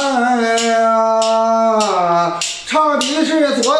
哎呀，朝地是做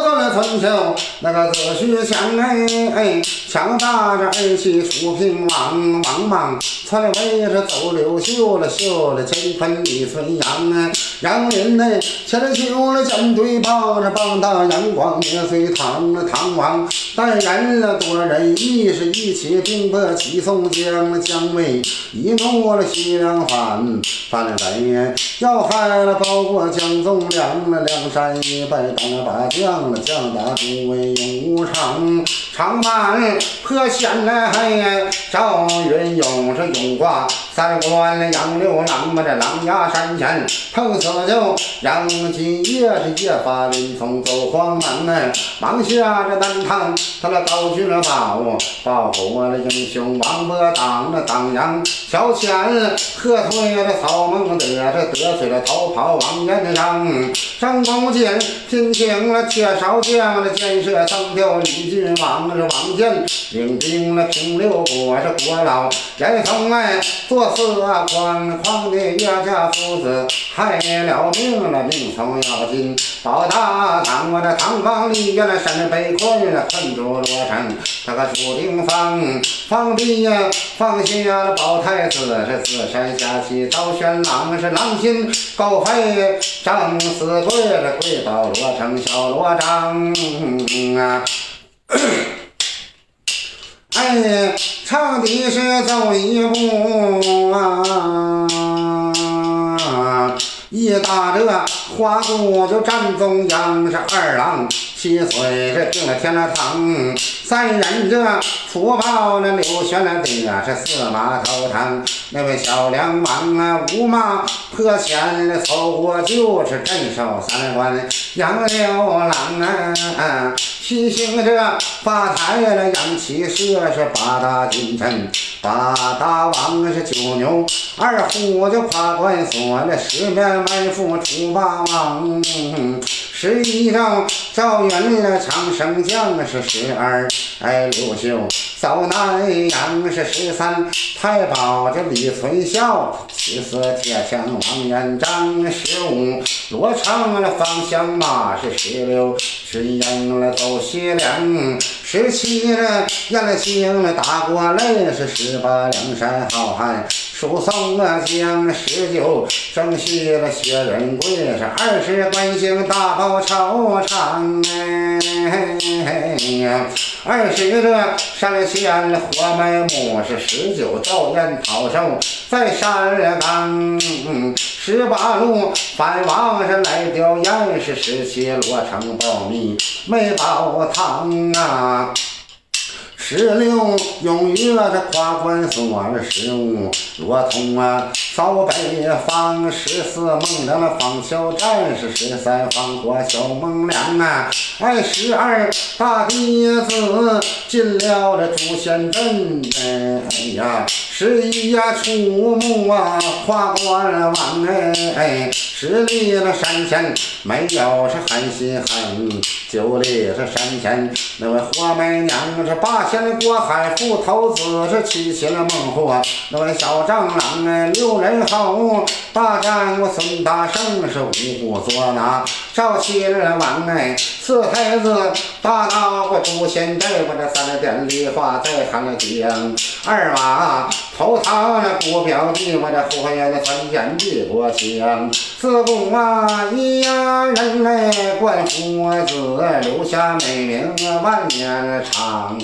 断了春秋，那个自诩强哎哎，强大着二气楚平王王莽，传为是走刘秀了秀了乾坤李存阳啊，杨林内千秋了舰队抱着棒打阳光灭隋唐了唐王，带人了多人义是一起兵破齐宋将姜维，一怒了西凉反反了来要害了包括江纵梁了梁山一败当了把将了将打诸位永无常，常满破县了嘿赵云勇是勇挂三关了杨六郎嘛这狼牙山前碰死了就杨金叶是越发林冲走荒门哎，忙下这南唐他那高举了宝报国了英雄王伯当了当阳小钱喝退了曹孟德这得罪了逃跑王延章，张弓箭聘请了铁少将了建设登吊李俊王是王建领兵了平六国是国老严嵩哎做四官皇帝岳家父子害了命了命从要紧保大唐我这唐王立原了山北困了困住罗成这个楚定方方帝呀放下了保太子是自山下起刀玄郎是狼心狗肺张四跪着跪倒罗成小罗章啊。哎，唱的是走一步啊，一打这花鼓就站中央，是二郎七岁这进了天了堂，三人这福报那刘玄了地呀，是四马头堂，那位小梁王啊，五马破前凑合就是镇守三关，杨六郎啊。七星这八台了，杨七蛇是八大金臣，八大王是九牛，二虎就跨关锁了，十面埋伏出霸王，十一招赵云了，长生将是十二，哎刘秀走南阳是十三，太保这李存孝，十四铁枪王元章十五，罗成了方向马是十六，十赢了走。西凉十七了，燕兴了，大国来是十八，梁山好汉输送了将十九，征西了薛仁贵是二十，关兴大报朝长哎，二十这山县了活埋墓是十九，赵燕讨寿在山岗。十八路反王是来吊唁，是十七罗成保密没保堂啊。十六永于这跨关锁，十五罗通啊扫北方，十四孟良那方小战士，十三放火小孟良啊，哎十二大弟子进了这朱仙镇，哎呀十一呀出木啊跨关王哎哎，十里那山前没有是狠心狠，九里是山前那位活埋娘是八仙。过海赴头子是七擒了孟获，那位小蟑螂哎，六人后大战过孙大圣是五虎捉拿赵七王哎，四太子大闹过诛仙阵，我这三点梨花再看了江二马投唐了国表弟，我这火焰的三千地国强，四公啊一呀人来冠夫子，留下美名万年长。